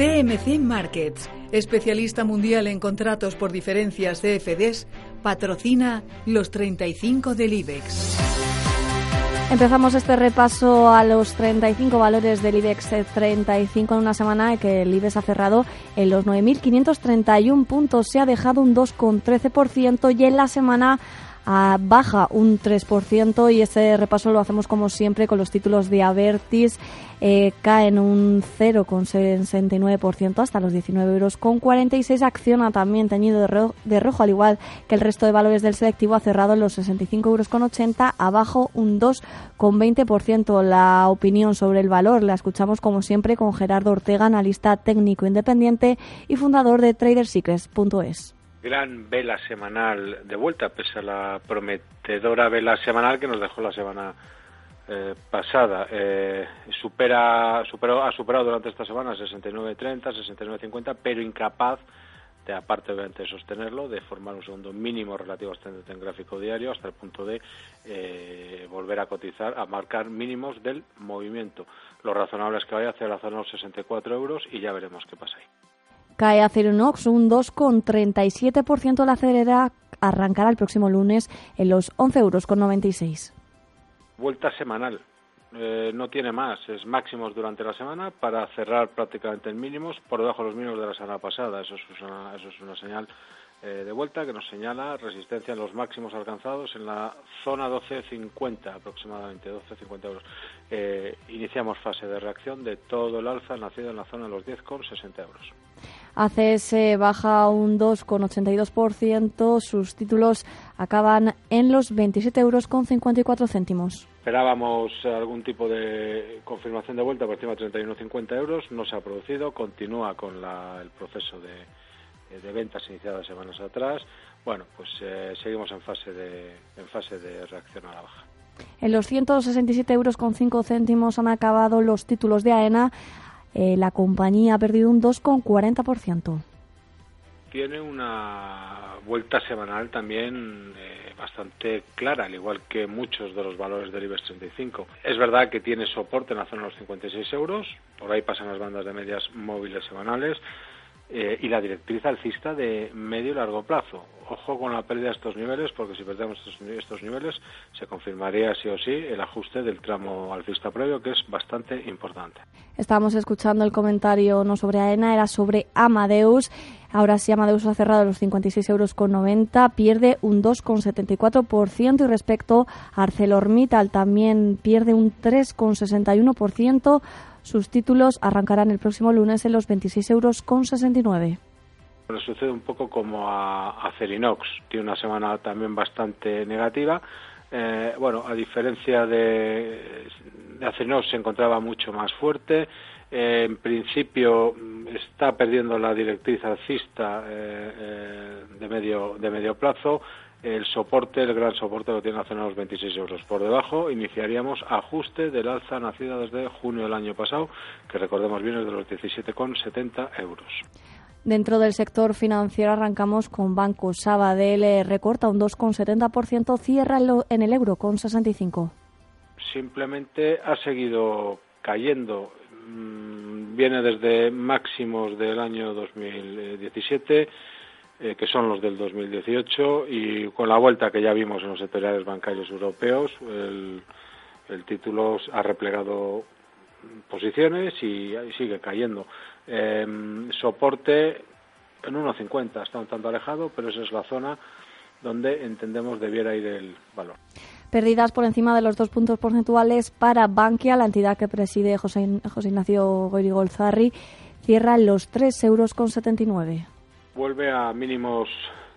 CMC Markets, especialista mundial en contratos por diferencias CFDs, patrocina los 35 del IBEX. Empezamos este repaso a los 35 valores del IBEX 35 en una semana que el IBEX ha cerrado en los 9.531 puntos. Se ha dejado un 2,13% y en la semana baja un 3% y este repaso lo hacemos como siempre con los títulos de Avertis, eh, caen un 0,69% hasta los 19 euros con 46. Acciona también teñido de, rojo, al igual que el resto de valores del selectivo, ha cerrado en los 65 euros con 80, abajo un 2,20%. La opinión sobre el valor la escuchamos como siempre con Gerardo Ortega, analista técnico independiente y fundador de TraderSecrets.es gran vela semanal de vuelta, pese a la prometedora vela semanal que nos dejó la semana eh, pasada. Eh, supera, superó, ha superado durante esta semana 69.30, 69.50, pero incapaz de, aparte obviamente de sostenerlo, de formar un segundo mínimo relativo ascendente en gráfico diario hasta el punto de eh, volver a cotizar, a marcar mínimos del movimiento. Lo razonable es que vaya hacia la zona de los 64 euros y ya veremos qué pasa ahí. Cae Acerinox un 2,37%. La acelera arrancará el próximo lunes en los 11,96 euros. Vuelta semanal. Eh, no tiene más, es máximos durante la semana para cerrar prácticamente en mínimos por debajo de los mínimos de la semana pasada. Eso es una, eso es una señal eh, de vuelta que nos señala resistencia en los máximos alcanzados en la zona 12.50 aproximadamente, 12.50 euros. Eh, iniciamos fase de reacción de todo el alza nacido en la zona de los 10,60 euros. ACS baja un 2,82%. Sus títulos acaban en los 27 euros con 54 céntimos. Esperábamos algún tipo de confirmación de vuelta por encima de 31,50 euros. No se ha producido. Continúa con el proceso de, ventas iniciadas semanas atrás. Bueno, pues eh, seguimos en fase, de, en fase de reacción a la baja. En los 167 euros con 5 céntimos han acabado los títulos de AENA eh, la compañía ha perdido un 2,40%. Tiene una vuelta semanal también eh, bastante clara, al igual que muchos de los valores del IBEX 35. Es verdad que tiene soporte en la zona de los 56 euros, por ahí pasan las bandas de medias móviles semanales, eh, y la directriz alcista de medio y largo plazo. Ojo con la pérdida de estos niveles, porque si perdemos estos, niveles se confirmaría sí o sí el ajuste del tramo alcista previo, que es bastante importante. Estábamos escuchando el comentario no sobre AENA, era sobre Amadeus. Ahora sí, Amadeus ha cerrado los 56,90 euros con 90, pierde un 2,74% y respecto a ArcelorMittal también pierde un 3,61%. Sus títulos arrancarán el próximo lunes en los 26 euros con 69. Bueno, sucede un poco como a, a Cerinox, tiene una semana también bastante negativa. Eh, bueno, a diferencia de, de Acerinox se encontraba mucho más fuerte. Eh, en principio mm, está perdiendo la directriz alcista eh, de medio de medio plazo el soporte, el gran soporte lo tiene los 26 euros. Por debajo iniciaríamos ajuste del alza nacida desde junio del año pasado, que recordemos bien es de los 17,70 euros. Dentro del sector financiero arrancamos con Banco Sabadell, eh, recorta un 2,70%, cierra en el euro con 65. Simplemente ha seguido cayendo, mm, viene desde máximos del año 2017 eh, que son los del 2018, y con la vuelta que ya vimos en los sectoriales bancarios europeos, el, título ha replegado posiciones y, sigue cayendo. Em, soporte en 1,50, está un tanto alejado, pero esa es la zona donde entendemos debiera ir el valor. Perdidas por encima de los dos puntos porcentuales para Bankia, la entidad que preside José, José Ignacio Goirigolzarri, cierra los 3,79 euros. Con vuelve a mínimos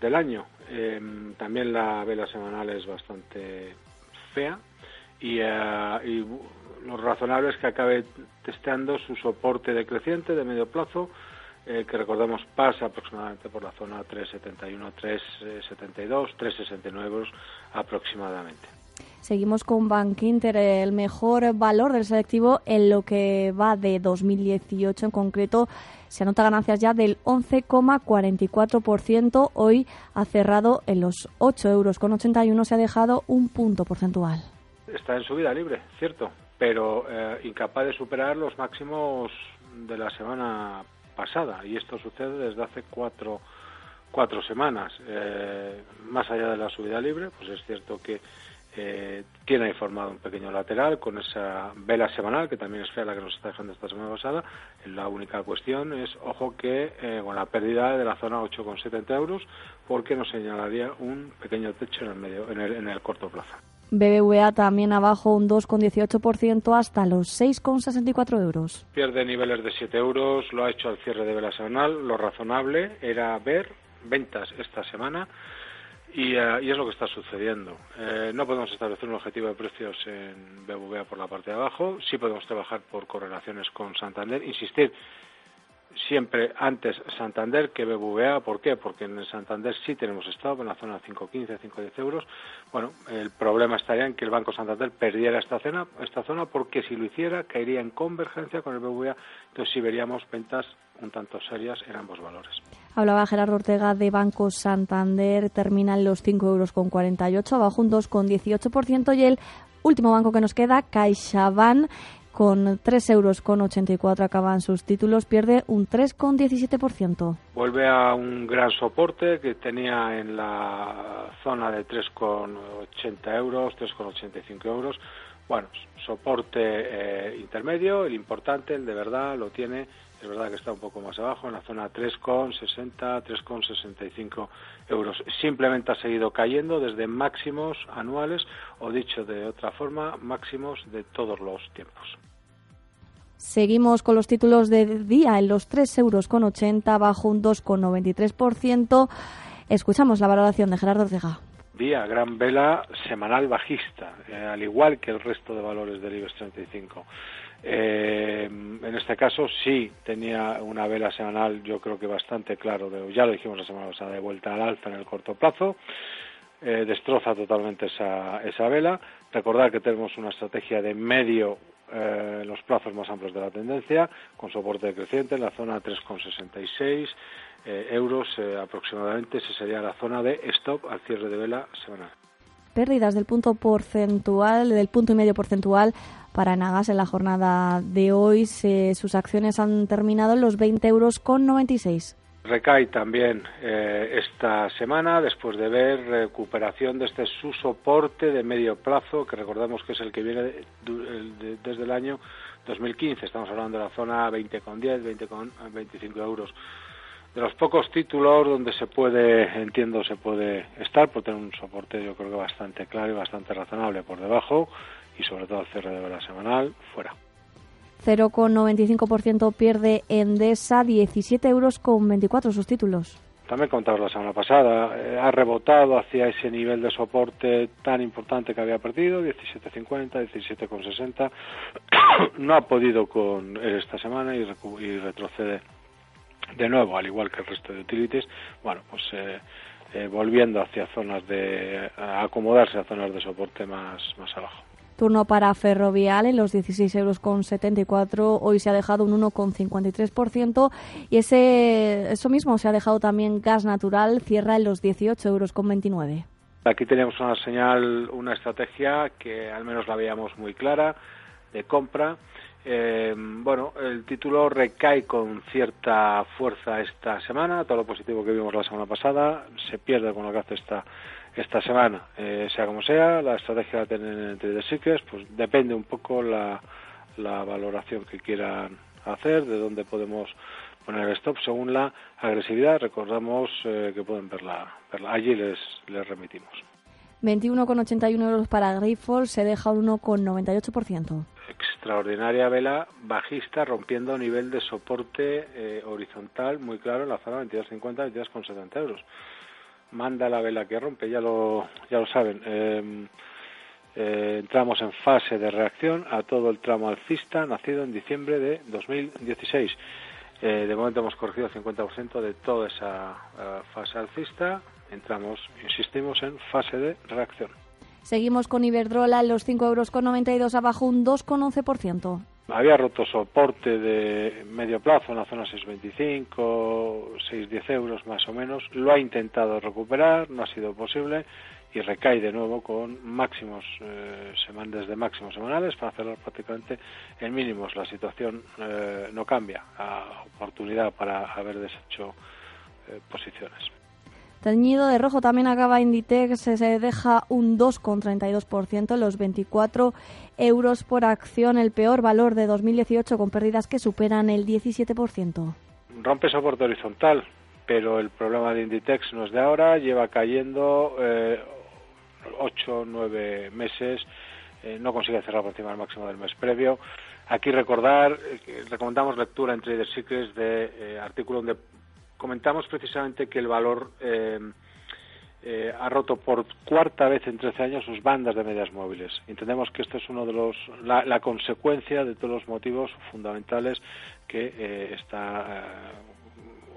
del año. Em, también la vela semanal es bastante fea y, eh, lo razonable es que acabe testeando su soporte decreciente de medio plazo, eh, que recordemos pasa aproximadamente por la zona 371, 372, 369 euros aproximadamente. Seguimos con Bank Inter, el mejor valor del selectivo en lo que va de 2018 en concreto. Se anota ganancias ya del 11,44%. Hoy ha cerrado en los 8 euros con 81. Se ha dejado un punto porcentual. Está en subida libre, cierto, pero eh, incapaz de superar los máximos de la semana pasada y esto sucede desde hace cuatro, cuatro semanas. Eh, más allá de la subida libre, pues es cierto que eh, tiene formado un pequeño lateral con esa vela semanal, que también es fea la que nos está dejando esta semana pasada. La única cuestión es, ojo, que eh, con la pérdida de la zona 8,70 euros, porque nos señalaría un pequeño techo en el, medio, en el, en el corto plazo. BBVA también abajo un 2,18% hasta los 6,64 euros. Pierde niveles de 7 euros, lo ha hecho al cierre de vela semanal. Lo razonable era ver ventas esta semana y, eh, es lo que está sucediendo. Eh, no podemos establecer un objetivo de precios en BBVA por la parte de abajo, sí podemos trabajar por correlaciones con Santander, insistir siempre antes Santander que BBVA. ¿Por qué? Porque en Santander sí tenemos estado en la zona 5.15, 5.10 euros. Bueno, el problema estaría en que el Banco Santander perdiera esta zona, esta zona porque si lo hiciera caería en convergencia con el BBVA. Entonces sí veríamos ventas un tanto serias en ambos valores. Hablaba Gerardo Ortega de Banco Santander, termina en los 5 euros con 48, abajo un 2,18% y el último banco que nos queda, CaixaBank, con 3 euros con 84 acaban sus títulos, pierde un 3,17%. Vuelve a un gran soporte que tenía en la zona de 3,80 euros, 3,85 euros. Bueno, soporte eh, intermedio, el importante, el de verdad, lo tiene es verdad que está un poco más abajo, en la zona 3,60, 3,65 euros. Simplemente ha seguido cayendo desde máximos anuales, o dicho de otra forma, máximos de todos los tiempos. Seguimos con los títulos de día en los 3,80 euros, con bajo un 2,93%. Escuchamos la valoración de Gerardo Ortega. Día, gran vela semanal bajista, eh, al igual que el resto de valores del IBEX 35. Eh, en este caso sí tenía una vela semanal, yo creo que bastante claro, ya lo dijimos la semana pasada, de vuelta al alza en el corto plazo. Eh, destroza totalmente esa, esa vela. Recordar que tenemos una estrategia de medio eh, los plazos más amplios de la tendencia, con soporte creciente en la zona 3,66 eh, euros aproximadamente. Esa sería la zona de stop al cierre de vela semanal. Pérdidas del punto porcentual, del punto y medio porcentual para Nagas en la jornada de hoy. sus acciones han terminado en los 20 euros con 96. Recae también eh, esta semana después de ver recuperación de este su soporte de medio plazo, que recordamos que es el que viene desde el año 2015. Estamos hablando de la zona 20,10, 20,25 euros. De los pocos títulos donde se puede, entiendo, se puede estar, por tener un soporte yo creo que bastante claro y bastante razonable por debajo y sobre todo al cierre de vela semanal, fuera. 0,95% pierde Endesa, 17 euros con 24 sus títulos. También contamos la semana pasada, eh, ha rebotado hacia ese nivel de soporte tan importante que había perdido, 17,50, 17,60. no ha podido con esta semana y, y, retrocede de nuevo, al igual que el resto de utilities. Bueno, pues eh, eh, volviendo hacia zonas de, a acomodarse a zonas de soporte más, más abajo. Turno para Ferrovial en los 16 euros con 74. Hoy se ha dejado un 1,53% y ese, eso mismo se ha dejado también gas natural, cierra en los 18 euros con 29. Aquí tenemos una señal, una estrategia que al menos la veíamos muy clara de compra. Eh, bueno, el título recae con cierta fuerza esta semana. Todo lo positivo que vimos la semana pasada se pierde con lo que hace esta esta semana, eh, sea como sea, la estrategia de tener entre de Secrets, pues depende un poco la, la valoración que quieran hacer, de dónde podemos poner stop según la agresividad. Recordamos eh, que pueden verla, verla. Allí les, les remitimos. 21,81 euros para Grifols, se deja un 1,98%. Extraordinaria vela bajista rompiendo nivel de soporte eh, horizontal muy claro en la zona 22,50, 22,70 euros manda la vela que rompe, ya lo, ya lo saben. Em, eh, entramos en fase de reacción a todo el tramo alcista nacido en diciembre de 2016. Eh, de momento hemos corregido el 50% de toda esa eh, fase alcista. Entramos, insistimos, en fase de reacción. Seguimos con Iberdrola los 5,92 euros abajo un 2,11%. Había roto soporte de medio plazo en la zona 6,25, 6,10 euros más o menos. Lo ha intentado recuperar, no ha sido posible y recae de nuevo con máximos eh, desde máximos semanales para cerrar prácticamente en mínimos. La situación eh, no cambia, a oportunidad para haber deshecho eh, posiciones. Teñido de rojo también acaba Inditex, se deja un 2,32% los 24 euros por acción, el peor valor de 2018 con pérdidas que superan el 17%. Rompe soporte horizontal, pero el problema de Inditex no es de ahora, lleva cayendo eh, 8 o 9 meses, eh, no consigue cerrar por encima del máximo del mes previo. Aquí recordar, eh, recomendamos lectura en Trader Secrets de eh, artículo donde comentamos precisamente que el valor eh, eh, ha roto por cuarta vez en 13 años sus bandas de medias móviles. Entendemos que esto es uno de los la, la consecuencia de todos los motivos fundamentales que eh, está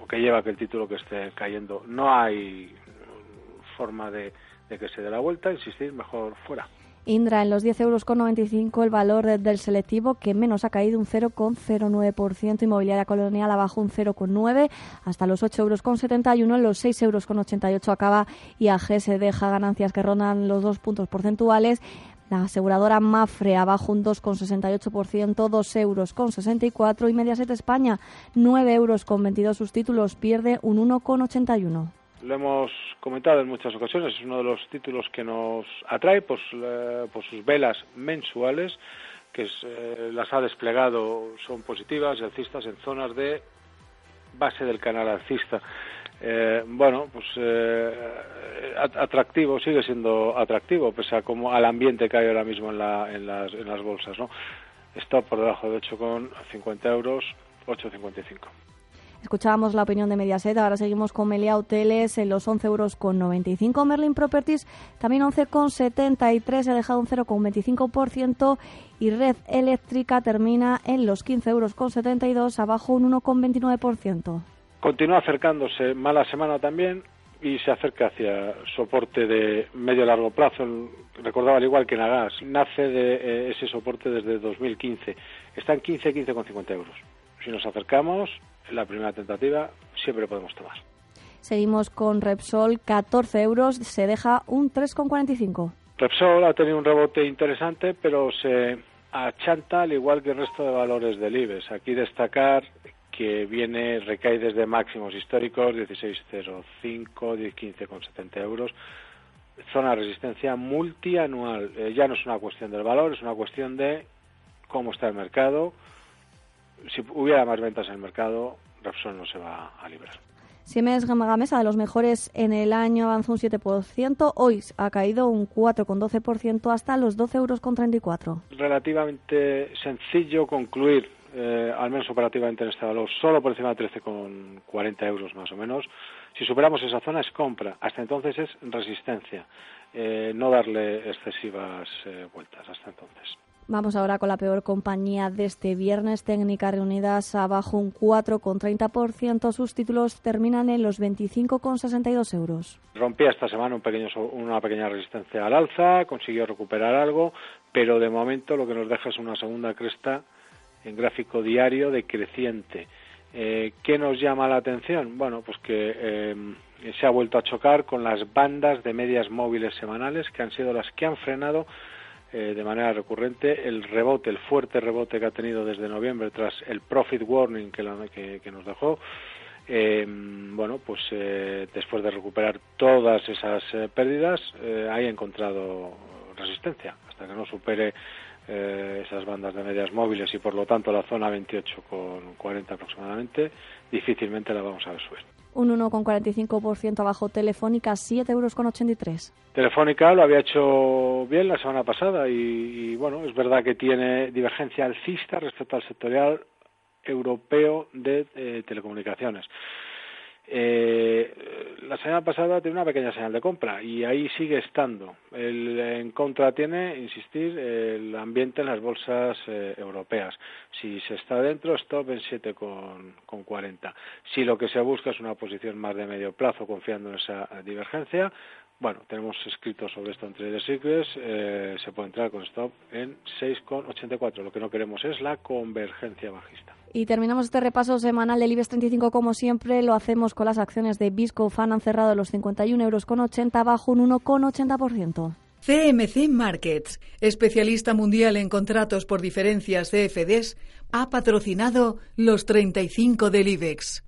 o que lleva que el título que esté cayendo. No hay forma de que se dé la vuelta, insistir, mejor fuera. Indra en los 10 euros con 95 el valor del selectivo que menos ha caído un 0,09%, inmobiliaria colonial abajo un 0,9 hasta los 8 euros con 71, en los 6 euros con 88 acaba IAG se deja ganancias que rondan los dos puntos porcentuales. La aseguradora Mafre abajo un 2,68%, 2 euros con 64 y Mediaset España 9 euros con 22 sus títulos pierde un 1,81 lo hemos comentado en muchas ocasiones, es uno de los títulos que nos atrae por, eh, por sus velas mensuales, que eh, las ha desplegado, son positivas alcistas en zonas de base del canal alcista. Eh, bueno, pues eh, atractivo, sigue siendo atractivo, pese a como al ambiente que hay ahora mismo en, la, en, las, en las bolsas, ¿no? Está por debajo de 8,50 euros, 8,55. Escuchábamos la opinión de Mediaset, ahora seguimos con Melia Hoteles en los 11 euros con 95. Merlin Properties también 11,73, ha dejado un 0,25% y Red Eléctrica termina en los 15 euros con 72, abajo un 1,29%. Continúa acercándose mala semana también y se acerca hacia soporte de medio largo plazo. Recordaba al igual que Nagas, nace de eh, ese soporte desde 2015. Está en 15, 15,50 euros. Si nos acercamos, la primera tentativa, siempre podemos tomar. Seguimos con Repsol, 14 euros, se deja un 3,45. Repsol ha tenido un rebote interesante, pero se achanta al igual que el resto de valores del IBEX. Aquí destacar que viene, recae desde máximos históricos, 16,05, 10,15,70 euros. Zona de resistencia multianual. Eh, ya no es una cuestión del valor, es una cuestión de cómo está el mercado, si hubiera más ventas en el mercado, Repsol no se va a librar. Siemens Gamesa, de los mejores en el año, avanzó un 7%. Hoy ha caído un 4,12% hasta los 12,34 euros. Relativamente sencillo concluir, eh, al menos operativamente en este valor, solo por encima de 13,40 euros más o menos. Si superamos esa zona es compra. Hasta entonces es resistencia. Eh, no darle excesivas eh, vueltas hasta entonces. Vamos ahora con la peor compañía de este viernes. Técnicas reunidas abajo un 4,30%. Sus títulos terminan en los 25,62 euros. Rompía esta semana un pequeño, una pequeña resistencia al alza, consiguió recuperar algo, pero de momento lo que nos deja es una segunda cresta en gráfico diario decreciente. Eh, ¿Qué nos llama la atención? Bueno, pues que eh, se ha vuelto a chocar con las bandas de medias móviles semanales que han sido las que han frenado eh, de manera recurrente el rebote, el fuerte rebote que ha tenido desde noviembre tras el profit warning que, la, que, nos dejó. Eh, bueno, pues eh, después de recuperar todas esas pérdidas, eh, ha encontrado resistencia hasta que no supere esas bandas de medias móviles y por lo tanto la zona 28 con 40 aproximadamente, difícilmente la vamos a ver subir un 1,45% abajo Telefónica, 7,83 euros. Telefónica lo había hecho bien la semana pasada y, bueno, es verdad que tiene divergencia alcista respecto al sectorial europeo de eh, telecomunicaciones. Eh, la semana pasada tiene una pequeña señal de compra y ahí sigue estando. El, en contra tiene, insistir, el ambiente en las bolsas eh, europeas. Si se está dentro, stop en 7,40. Si lo que se busca es una posición más de medio plazo, confiando en esa divergencia, bueno, tenemos escrito sobre esto en Trader Secrets, eh, se puede entrar con stop en 6,84. Lo que no queremos es la convergencia bajista. Y terminamos este repaso semanal del IBEX 35 como siempre. Lo hacemos con las acciones de Bisco Fan. Han cerrado los 51 euros con 80, bajo un 1,80%. CMC Markets, especialista mundial en contratos por diferencias CFDs, ha patrocinado los 35 del IBEX.